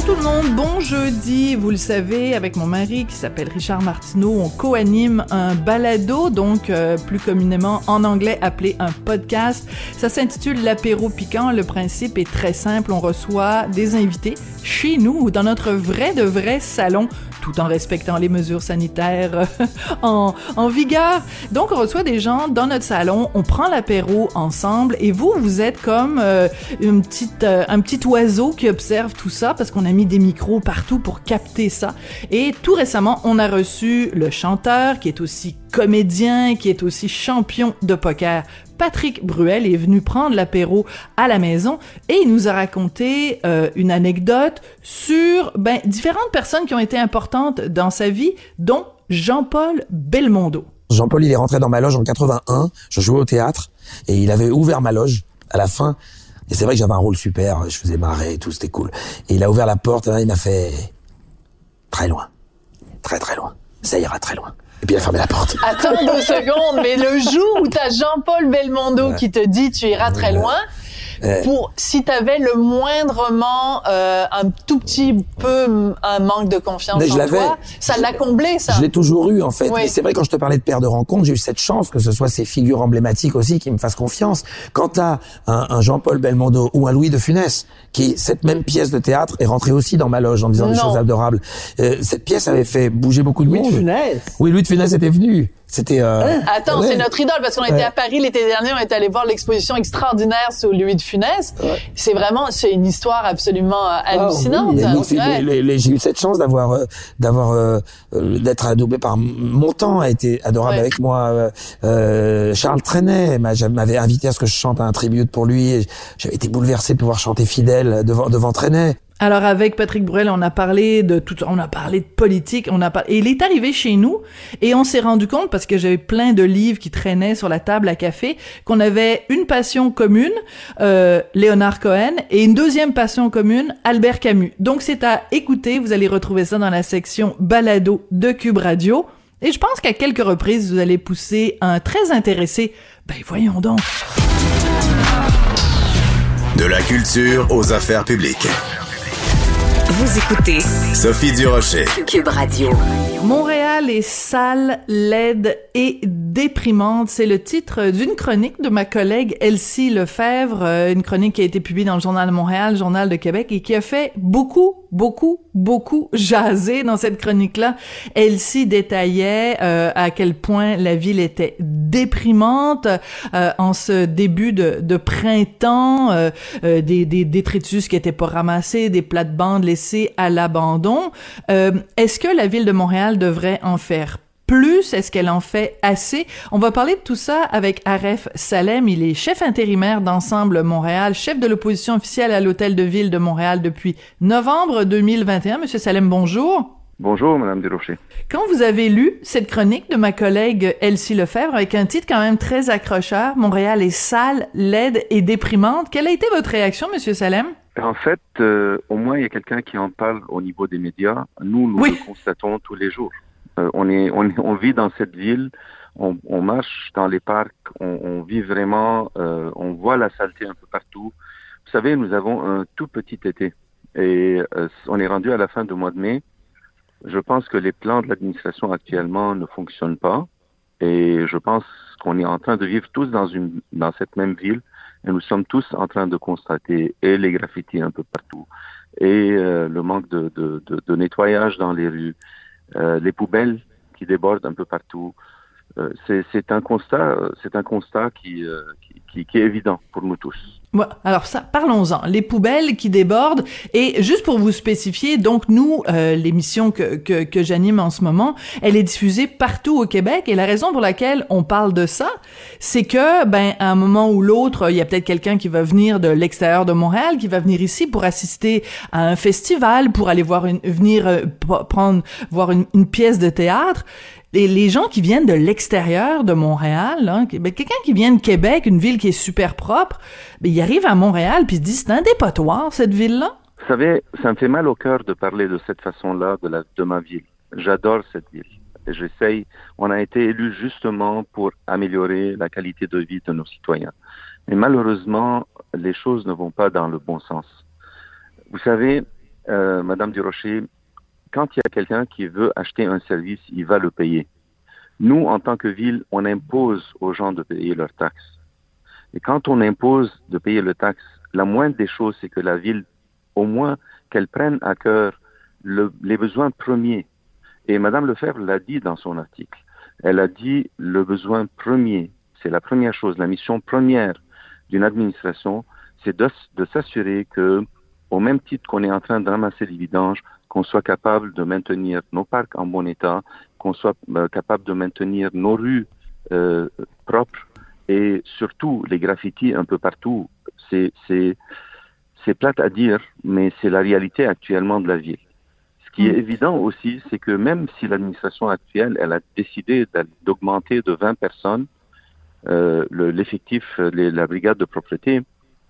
Bonjour tout le monde, bon jeudi. Vous le savez, avec mon mari qui s'appelle Richard Martineau, on co-anime un balado, donc euh, plus communément en anglais appelé un podcast. Ça s'intitule l'apéro piquant. Le principe est très simple. On reçoit des invités chez nous, dans notre vrai de vrai salon tout en respectant les mesures sanitaires en, vigueur. Donc, on reçoit des gens dans notre salon, on prend l'apéro ensemble et vous, vous êtes comme euh, une petite, euh, un petit oiseau qui observe tout ça parce qu'on mis des micros partout pour capter ça. Et tout récemment, on a reçu le chanteur qui est aussi comédien, qui est aussi champion de poker, Patrick Bruel est venu prendre l'apéro à la maison et il nous a raconté euh, une anecdote sur ben, différentes personnes qui ont été importantes dans sa vie, dont Jean-Paul Belmondo. Jean-Paul, il est rentré dans ma loge en 81. Je jouais au théâtre et il avait ouvert ma loge à la fin. Et c'est vrai que j'avais un rôle super. Je faisais marrer et tout, c'était cool. Et il a ouvert la porte et il m'a fait très loin, très très loin. Ça ira très loin. Et puis il a fermé la porte. Attends deux secondes, mais le jour où t'as Jean-Paul Belmondo Ouais. qui te dit tu iras très loin, Ouais. pour si t'avais le moindrement euh, un tout petit peu un manque de confiance Mais en toi, ça l'a comblé ça. Je l'ai toujours eu en fait. Oui. Mais c'est vrai quand je te parlais de père de rencontre, j'ai eu cette chance que ce soit ces figures emblématiques aussi qui me fassent confiance. Quand t'as un, un Jean-Paul Belmondo ou un Louis de Funès, qui cette même pièce de théâtre est rentrée aussi dans ma loge en disant des choses adorables. Euh, cette pièce avait fait bouger beaucoup de Louis de monde. Funès. Oui, Louis de Funès était venu. C'était. Euh, Attends, ouais. c'est notre idole parce qu'on était Ouais. à Paris l'été dernier, on était allé voir l'exposition extraordinaire sur Louis de Funès. C'est vraiment, c'est une histoire absolument euh, hallucinante. Les- les- j'ai eu cette chance d'avoir euh, d'avoir euh, euh, d'être adoubé par mon temps a été adorable Ouais. avec moi euh, euh, Charles Trenet m'a- m'avait invité à ce que je chante un tribute pour lui et j'avais été bouleversé de pouvoir chanter fidèle devant devant Trenet Alors avec Patrick Bruel, on a parlé de tout, on a parlé de politique, on a par- et il est arrivé chez nous et on s'est rendu compte parce que j'avais plein de livres qui traînaient sur la table à café qu'on avait une passion commune, euh, Léonard Cohen, et une deuxième passion commune, Albert Camus. Donc c'est à écouter, vous allez retrouver ça dans la section balado de Cube Radio. Et je pense qu'à quelques reprises, vous allez pousser un très intéressé. Ben voyons donc. De la culture aux affaires publiques. Vous écoutez Sophie Durocher. Cube Radio. Montréal est sale, laide et déprimante. C'est le titre d'une chronique de ma collègue Elsie Lefebvre, euh, une chronique qui a été publiée dans le Journal de Montréal, Journal de Québec, et qui a fait beaucoup, beaucoup, beaucoup jaser dans cette chronique-là. Elsie détaillait euh, à quel point la ville était déprimante euh, en ce début de, printemps, des, détritus qui étaient pas ramassés, des plates-bandes laissées à l'abandon. Est-ce que la ville de Montréal devrait faire plus? Est-ce qu'elle en fait assez? On va parler de tout ça avec Aref Salem. Il est chef intérimaire d'Ensemble Montréal, chef de l'opposition officielle à l'Hôtel de Ville de Montréal depuis novembre 2021. Monsieur Salem, bonjour. Bonjour, Madame Desrochers. Quand vous avez lu cette chronique de ma collègue Elsie Lefebvre avec un titre quand même très accrocheur, Montréal est sale, laide et déprimante, quelle a été votre réaction, Monsieur Salem? En fait, euh, au moins, il y a quelqu'un qui en parle au niveau des médias. Nous, nous Oui. le constatons tous les jours. Euh, on, est, on, vit dans cette ville, on, marche dans les parcs, on, vit vraiment, euh, on voit la saleté un peu partout. Vous savez, nous avons un tout petit été et euh, on est rendu à la fin du mois de mai. Je pense que les plans de l'administration actuellement ne fonctionnent pas et je pense qu'on est en train de vivre tous dans, une, dans cette même ville et nous sommes tous en train de constater et les graffitis un peu partout et le manque de, nettoyage dans les rues, les poubelles qui débordent un peu partout. Euh, c'est un constat, euh, c'est un constat euh, qui, qui, qui est évident pour nous tous. Alors ça, parlons-en. Les poubelles qui débordent. Et juste pour vous spécifier, donc nous, euh, l'émission que, que, que j'anime en ce moment, elle est diffusée partout au Québec. Et la raison pour laquelle on parle de ça, c'est que, ben, à un moment ou l'autre, il y a peut-être quelqu'un qui va venir de l'extérieur de Montréal, qui va venir ici pour assister à un festival, pour aller voir une, venir euh, prendre, voir une, une pièce de théâtre. Les, gens qui viennent de l'extérieur de Montréal, hein, ben, quelqu'un qui vient de Québec, une ville qui est super propre, ben, il arrive à Montréal puis il se dit c'est un dépotoir cette ville-là. savez, ça me fait mal au cœur de parler de cette façon-là de, ma ville. J'adore cette ville. J'essaye, on a été élu justement pour améliorer la qualité de vie de nos citoyens. Mais malheureusement, les choses ne vont pas dans le bon sens. Vous savez, euh, Madame Durocher, quand il y a quelqu'un qui veut acheter un service, il va le payer. Nous, en tant que ville, on impose aux gens de payer leurs taxes. Et quand on impose de payer le taxe, la moindre des choses, c'est que la ville, au moins, qu'elle prenne à cœur le, les besoins premiers. Et Madame Lefebvre l'a dit dans son article. Elle a dit le besoin premier, c'est la première chose, la mission première d'une administration, c'est de, s'assurer que, au même titre qu'on est en train de ramasser les vidanges, qu'on soit capable de maintenir nos parcs en bon état, qu'on soit euh, capable de maintenir nos rues euh, propres et surtout les graffitis un peu partout. C'est c'est c'est plate à dire, mais c'est la réalité actuellement de la ville. Ce qui est évident aussi, c'est que même si l'administration actuelle, elle a décidé d'augmenter de 20 personnes euh, l'effectif, la brigade de propreté,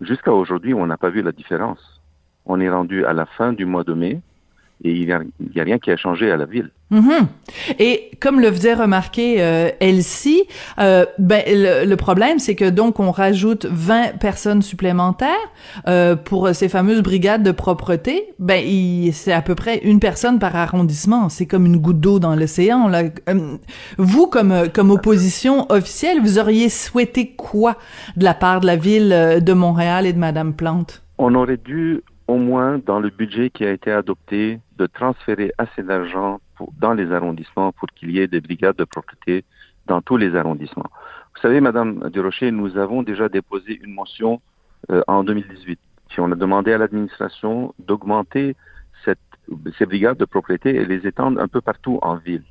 jusqu'à aujourd'hui, on n'a pas vu la différence. On est rendu à la fin du mois de mai et il n'y a, rien qui a changé à la ville. Mhm. Et comme le faisait remarquer euh, Elsie, euh, ben, le, le problème, c'est que donc on rajoute 20 personnes supplémentaires euh, pour ces fameuses brigades de propreté. Ben, c'est à peu près une personne par arrondissement. C'est comme une goutte d'eau dans l'océan. Là. Euh, vous, comme comme opposition officielle, vous auriez souhaité quoi de la part de la ville de Montréal et de Madame Plante? On aurait dû au moins dans le budget qui a été adopté, de transférer assez d'argent dans les arrondissements pour qu'il y ait des brigades de propreté dans tous les arrondissements. Vous savez, Madame Durocher, nous avons déjà déposé une motion euh, en 2018. Si on a demandé à l'administration d'augmenter ces brigades de propriété et les étendre un peu partout en ville.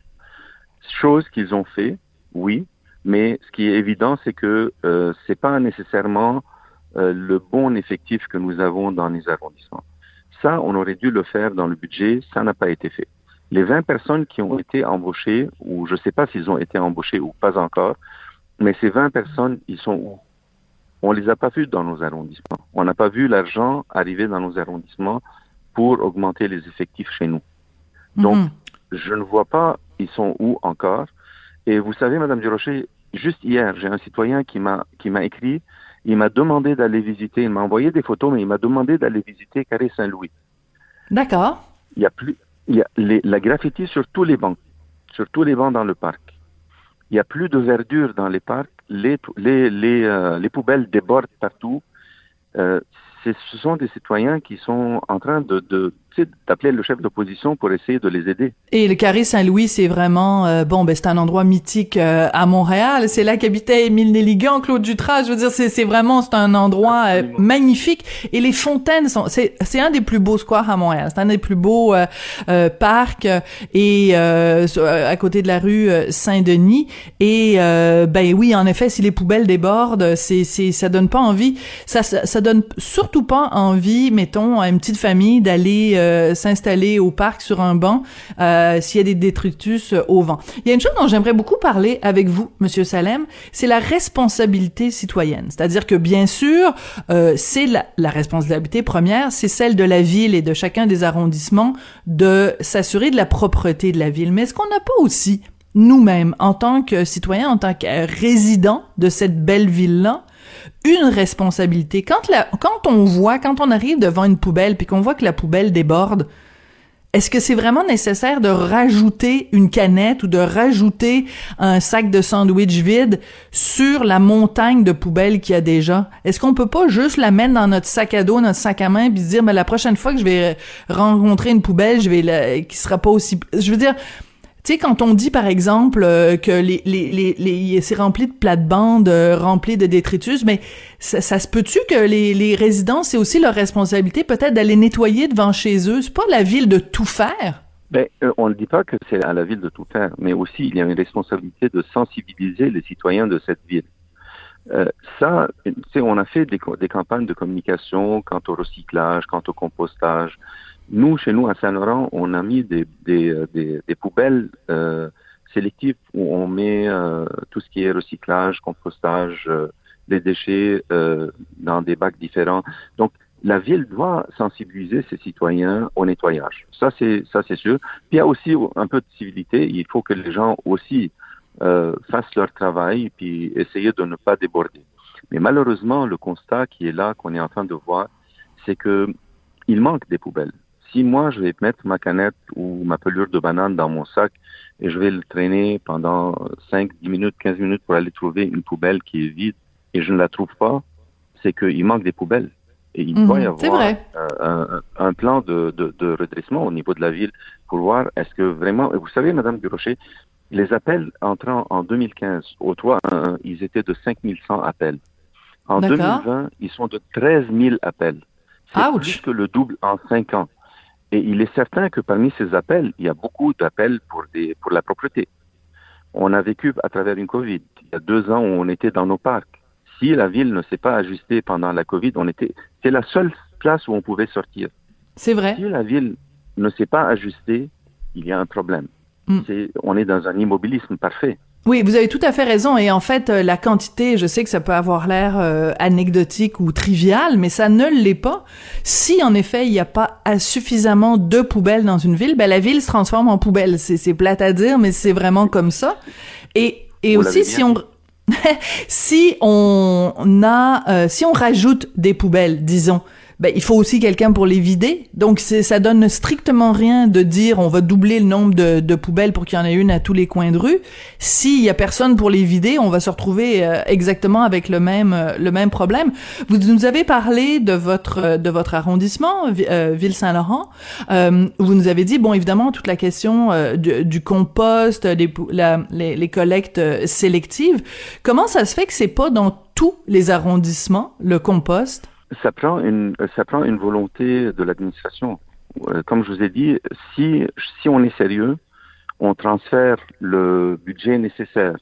Chose qu'ils ont fait, oui, mais ce qui est évident, c'est que euh, c'est pas nécessairement euh, le bon effectif que nous avons dans les arrondissements. Ça, on aurait dû le faire dans le budget, ça n'a pas été fait. Les 20 personnes qui ont été embauchées, ou je ne sais pas s'ils ont été embauchés ou pas encore, mais ces 20 personnes, ils sont où? On les a pas vus dans nos arrondissements. On n'a pas vu l'argent arriver dans nos arrondissements pour augmenter les effectifs chez nous. Donc, Mhm. je ne vois pas, ils sont où encore. Et vous savez, Madame Durocher, juste hier, j'ai un citoyen qui m'a qui m'a écrit, il m'a demandé d'aller visiter, il m'a envoyé des photos, mais il m'a demandé d'aller visiter Carré Saint-Louis. D'accord. Il y a plus, il y a les, la graffiti sur tous les bancs, sur tous les bancs dans le parc. Il y a plus de verdure dans les parcs, les les les, euh, les poubelles débordent partout. Euh, ce sont des citoyens qui sont en train de, de d'appeler le chef d'opposition pour essayer de les aider. Et le carré Saint-Louis, c'est vraiment euh, bon, ben c'est un endroit mythique euh, à Montréal. C'est là qu'habitait Émile Nelligan, Claude Dutras. Je veux dire, c'est vraiment c'est un endroit euh, magnifique. Et les fontaines sont c'est c'est un des plus beaux squares à Montréal. C'est un des plus beaux parcs et à côté de la rue Saint-Denis. Et euh, ben oui, en effet, si les poubelles débordent, c'est c'est ça donne pas envie. Ça, ça ça donne surtout pas envie, mettons, à une petite famille d'aller euh, s'installer au parc sur un banc euh, s'il y a des détritus euh, au vent. Il y a une chose dont j'aimerais beaucoup parler avec vous, Monsieur Salem, c'est la responsabilité citoyenne. C'est-à-dire que bien sûr, c'est la, la responsabilité première, c'est celle de la ville et de chacun des arrondissements de s'assurer de la propreté de la ville. Mais est-ce qu'on n'a pas aussi nous-mêmes, en tant que citoyens, en tant que résidents de cette belle ville-là, une responsabilité. Quand, on voit, quand on arrive devant une poubelle puis qu'on voit que la poubelle déborde, est-ce que c'est vraiment nécessaire de rajouter une canette ou de rajouter un sac de sandwich vide sur la montagne de poubelles qu'il y a déjà? Est-ce qu'on peut pas juste la mettre dans notre sac à dos, notre sac à main, puis dire, mais la prochaine fois que je vais rencontrer une poubelle, je vais la, qui sera pas aussi, je veux dire, tu sais, quand on dit, par exemple, euh, que les, les, les, c'est rempli de plates-bandes, euh, rempli de détritus, mais ça, se peut-tu que les, les résidents, c'est aussi leur responsabilité peut-être d'aller nettoyer devant chez eux? C'est pas la ville de tout faire? Ben, euh, on ne dit pas que c'est à la ville de tout faire, mais aussi il y a une responsabilité de sensibiliser les citoyens de cette ville. Euh, ça, on a fait des campagnes de communication quant au recyclage, quant au compostage. Nous, chez nous, à Saint-Laurent, on a mis des, des, euh, des, des poubelles euh, sélectives où on met euh, tout ce qui est recyclage, compostage, euh, des déchets euh, dans des bacs différents. Donc, la ville doit sensibiliser ses citoyens au nettoyage. Ça, c'est ça, c'est sûr. Puis il y a aussi un peu de civilité. Il faut que les gens aussi euh, fassent leur travail puis essayer de ne pas déborder. Mais malheureusement, le constat qui est là, qu'on est en train de voir, c'est que il manque des poubelles. Si moi, je vais mettre ma canette ou ma pelure de banane dans mon sac et je vais le traîner pendant 5, 10 minutes, 15 minutes pour aller trouver une poubelle qui est vide et je ne la trouve pas, c'est qu'il manque des poubelles. Et il doit y Mhm, avoir euh, un, un plan de, de, de redressement au niveau de la ville pour voir est-ce que vraiment... et Vous savez, Madame Durocher, les appels entrant en 2015 au 311, ils étaient de 5100 appels. En D'accord. 2020, ils sont de 13 000 appels. C'est plus que le double en cinq ans. Et il est certain que parmi ces appels, il y a beaucoup d'appels pour, des, pour la propreté. On a vécu à travers une COVID. Il y a deux ans où on était dans nos parcs. Si la ville ne s'est pas ajustée pendant la COVID, on était, c'est la seule place où on pouvait sortir. C'est vrai. Si la ville ne s'est pas ajustée, il y a un problème. Mm. C'est, on est dans un immobilisme parfait. Oui, vous avez tout à fait raison. Et en fait, euh, la quantité, je sais que ça peut avoir l'air euh, anecdotique ou trivial, mais ça ne l'est pas. Si en effet il n'y a pas suffisamment de poubelles dans une ville, ben la ville se transforme en poubelle. C'est, c'est plate à dire, mais c'est vraiment comme ça. Et, et Vous aussi, si on si on a, euh, si on rajoute des poubelles, disons, ben, il faut aussi quelqu'un pour les vider. Donc, ça donne strictement rien de dire on va doubler le nombre de, de poubelles pour qu'il y en ait une à tous les coins de rue. S'il y a personne pour les vider, on va se retrouver euh, exactement avec le même, euh, le même problème. Vous nous avez parlé de votre, euh, de votre arrondissement, euh, Ville-Saint-Laurent. Vous nous avez dit, bon, évidemment, toute la question du, du compost, les, la- les, les collectes sélectives. Comment ça se fait que c'est pas dans tous les arrondissements, le compost? Ça prend une, ça prend une volonté de l'administration. Euh, Comme je vous ai dit, si, si on est sérieux, on transfère le budget nécessaire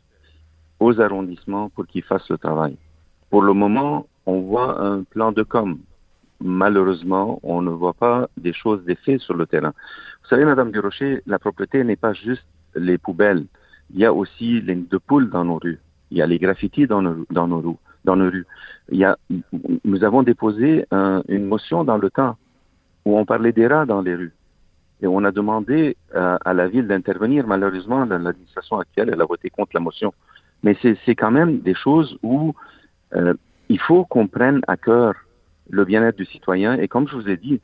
aux arrondissements pour qu'ils fassent le travail. Pour le moment, on voit un plan de com. Malheureusement, on ne voit pas des choses, des faits sur le terrain. Vous savez, Madame Durocher, la propreté n'est pas juste les poubelles. Il y a aussi les de poules dans nos rues. Il y a les graffitis dans nos, dans nos rues. Dans nos rues. Il y a, nous avons déposé un- une motion dans le temps où on parlait des rats dans les rues. Et on a demandé euh, à la ville d'intervenir. Malheureusement, la- l'administration actuelle, elle a voté contre la motion. Mais c'est c'est quand même des choses où euh, il faut qu'on prenne à cœur le bien-être du citoyen. Et comme je vous ai dit,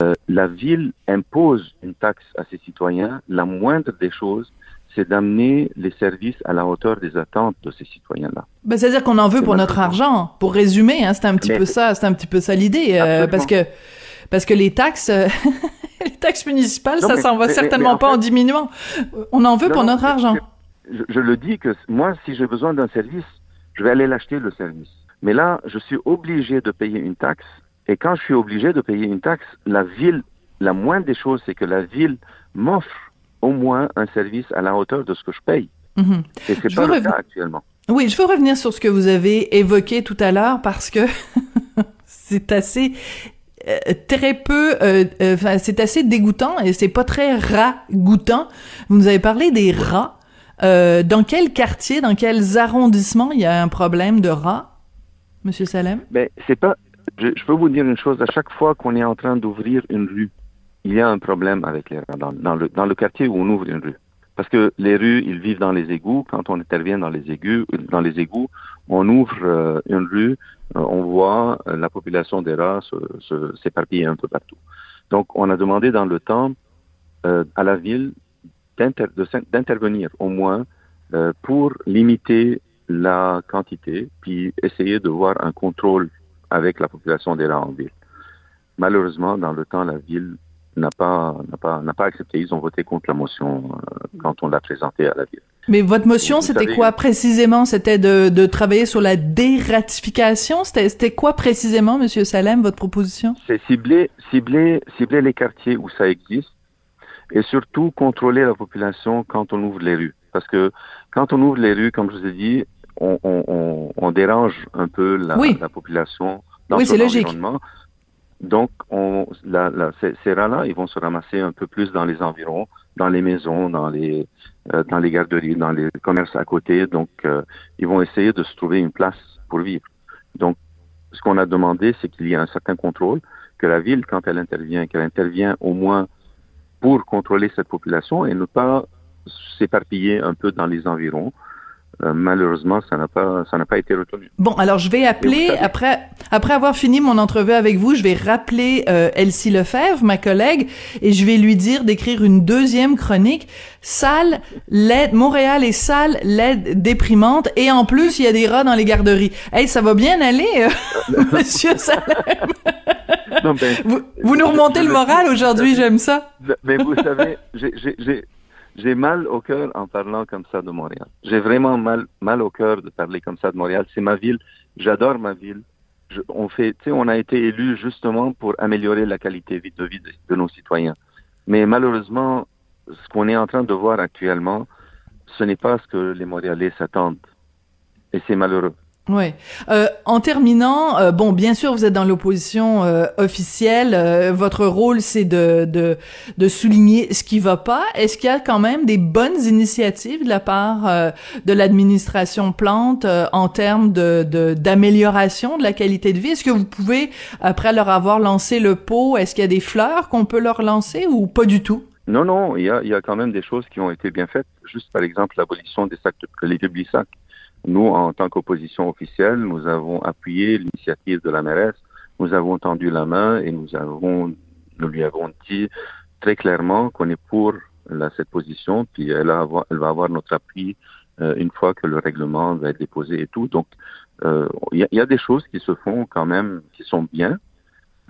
euh, la ville impose une taxe à ses citoyens. La moindre des choses, c'est d'amener les services à la hauteur des attentes de ces citoyens-là. Ben, c'est-à-dire qu'on en veut pour notre argent. Pour résumer, hein, c'est un petit Mais- peu ça, c'est un petit peu ça l'idée, euh, parce que parce que les taxes, euh, les taxes municipales, Non, ça s'en va mais- certainement mais en pas en diminuant. On en veut Non, pour notre argent. je le dis que moi, si j'ai besoin d'un service, je vais aller l'acheter le service. Mais là, je suis obligé de payer une taxe. Et quand je suis obligé de payer une taxe, la ville, la moindre des choses, c'est que la ville m'offre au moins un service à la hauteur de ce que je paye. Mhm. Et c'est pas le cas actuellement. Oui, je veux revenir sur ce que vous avez évoqué tout à l'heure parce que c'est assez euh, très peu, euh, euh, c'est assez dégoûtant et c'est pas très ragoûtant. Vous nous avez parlé des rats. Euh, dans quel quartier, dans quels arrondissements il y a un problème de rats, Monsieur Salem? Mais c'est pas. Je, je peux vous dire une chose. À chaque fois qu'on est en train d'ouvrir une rue, il y a un problème avec les rats dans, le dans le quartier où on ouvre une rue. Parce que les rues, ils vivent dans les égouts. Quand on intervient dans les égouts, dans les égouts, on ouvre euh, une rue, euh, on voit euh, la population des rats s'éparpiller un peu partout. Donc, on a demandé dans le temps à la ville d'intervenir au moins pour limiter la quantité, puis essayer de voir un contrôle avec la population des rats en ville. Malheureusement, dans le temps, la ville n'a pas n'a pas n'a pas accepté. Ils ont voté contre la motion euh, quand on l'a présentée à la ville. Mais votre motion, c'était savez- quoi précisément? C'était de, de travailler sur la dératification? C'était, c'était quoi précisément, Monsieur Salem, votre proposition? C'est cibler cibler cibler les quartiers où ça existe et surtout contrôler la population quand on ouvre les rues. Parce que quand on ouvre les rues, comme je vous ai dit, on, on, on, on dérange un peu la, Oui. la population dans Oui, son c'est logique. Donc, on, la, la, ces, ces rats-là, ils vont se ramasser un peu plus dans les environs, dans les maisons, dans les, euh, dans les garderies, dans les commerces à côté. Donc, euh, ils vont essayer de se trouver une place pour vivre. Donc, Ce qu'on a demandé, c'est qu'il y ait un certain contrôle, que la ville, quand elle intervient, qu'elle intervient au moins pour contrôler cette population et ne pas s'éparpiller un peu dans les environs. Euh, malheureusement, ça n'a pas, ça n'a pas été retenu. Bon, alors je vais appeler après, après avoir fini mon entrevue avec vous, je vais rappeler euh, Elsie Lefebvre, ma collègue, et je vais lui dire d'écrire une deuxième chronique. Sale, laide, Montréal est sale, laide, déprimante, et en plus il y a des rats dans les garderies. Hey, ça va bien aller, euh, Monsieur Salem? Ben, vous, vous nous remontez le moral aujourd'hui, j'aime ça. Mais vous savez, j'ai j'ai mal au cœur en parlant comme ça de Montréal. J'ai vraiment mal, mal au cœur de parler comme ça de Montréal. C'est ma ville. J'adore ma ville. on fait, on a été élus justement pour améliorer la qualité de vie de nos citoyens. Mais malheureusement, ce qu'on est en train de voir actuellement, ce n'est pas ce que les Montréalais s'attendent. Et c'est malheureux. Ouais. Euh, en terminant, euh, bon, bien sûr, vous êtes dans l'opposition euh, officielle. Euh, votre rôle, c'est de, de, de souligner ce qui va pas. Est-ce qu'il y a quand même des bonnes initiatives de la part de l'administration Plante en termes de d'amélioration de, la qualité de vie? Est-ce que vous pouvez, après leur avoir lancé le pot, est-ce qu'il y a des fleurs qu'on peut leur lancer ou pas du tout? Non, non, il y a, y a quand même des choses qui ont été bien faites. Juste par exemple l'abolition des sacs de les sacs nous, en tant qu'opposition officielle, nous avons appuyé l'initiative de la mairesse, nous avons tendu la main et nous avons, nous lui avons dit très clairement qu'on est pour la, cette position, puis elle, a, elle va avoir notre appui euh, une fois que le règlement va être déposé et tout. Donc, euh, il y, a, y, a, des choses qui se font quand même, qui sont bien,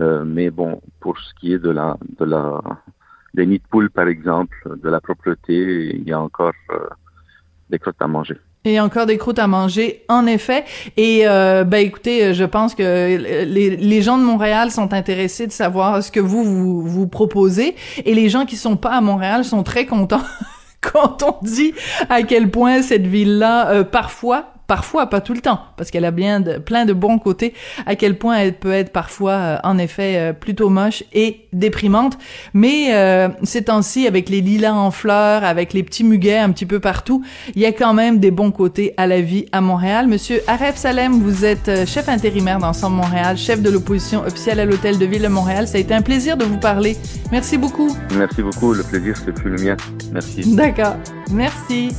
euh, mais bon, pour ce qui est de la, de la, des nids de poules, par exemple, de la propreté, il y a encore des crottes à manger. Et encore des croûtes à manger, en effet. Et euh, ben écoutez, je pense que les, les, gens de Montréal sont intéressés de savoir ce que vous, vous vous proposez. Et les gens qui sont pas à Montréal sont très contents quand on dit à quel point cette ville-là, euh, parfois, parfois, pas tout le temps, parce qu'elle a bien de, plein de bons côtés, à quel point elle peut être parfois, euh, en effet, euh, plutôt moche et déprimante. Mais euh, ces temps-ci, avec les lilas en fleurs, avec les petits muguets un petit peu partout, il y a quand même des bons côtés à la vie à Montréal. Monsieur Aref Salem, vous êtes chef intérimaire d'Ensemble Montréal, chef de l'opposition officielle à l'Hôtel de Ville de Montréal. Ça a été un plaisir de vous parler. Merci beaucoup. Merci beaucoup. Le plaisir, c'est tout le mien. Merci. D'accord. Merci.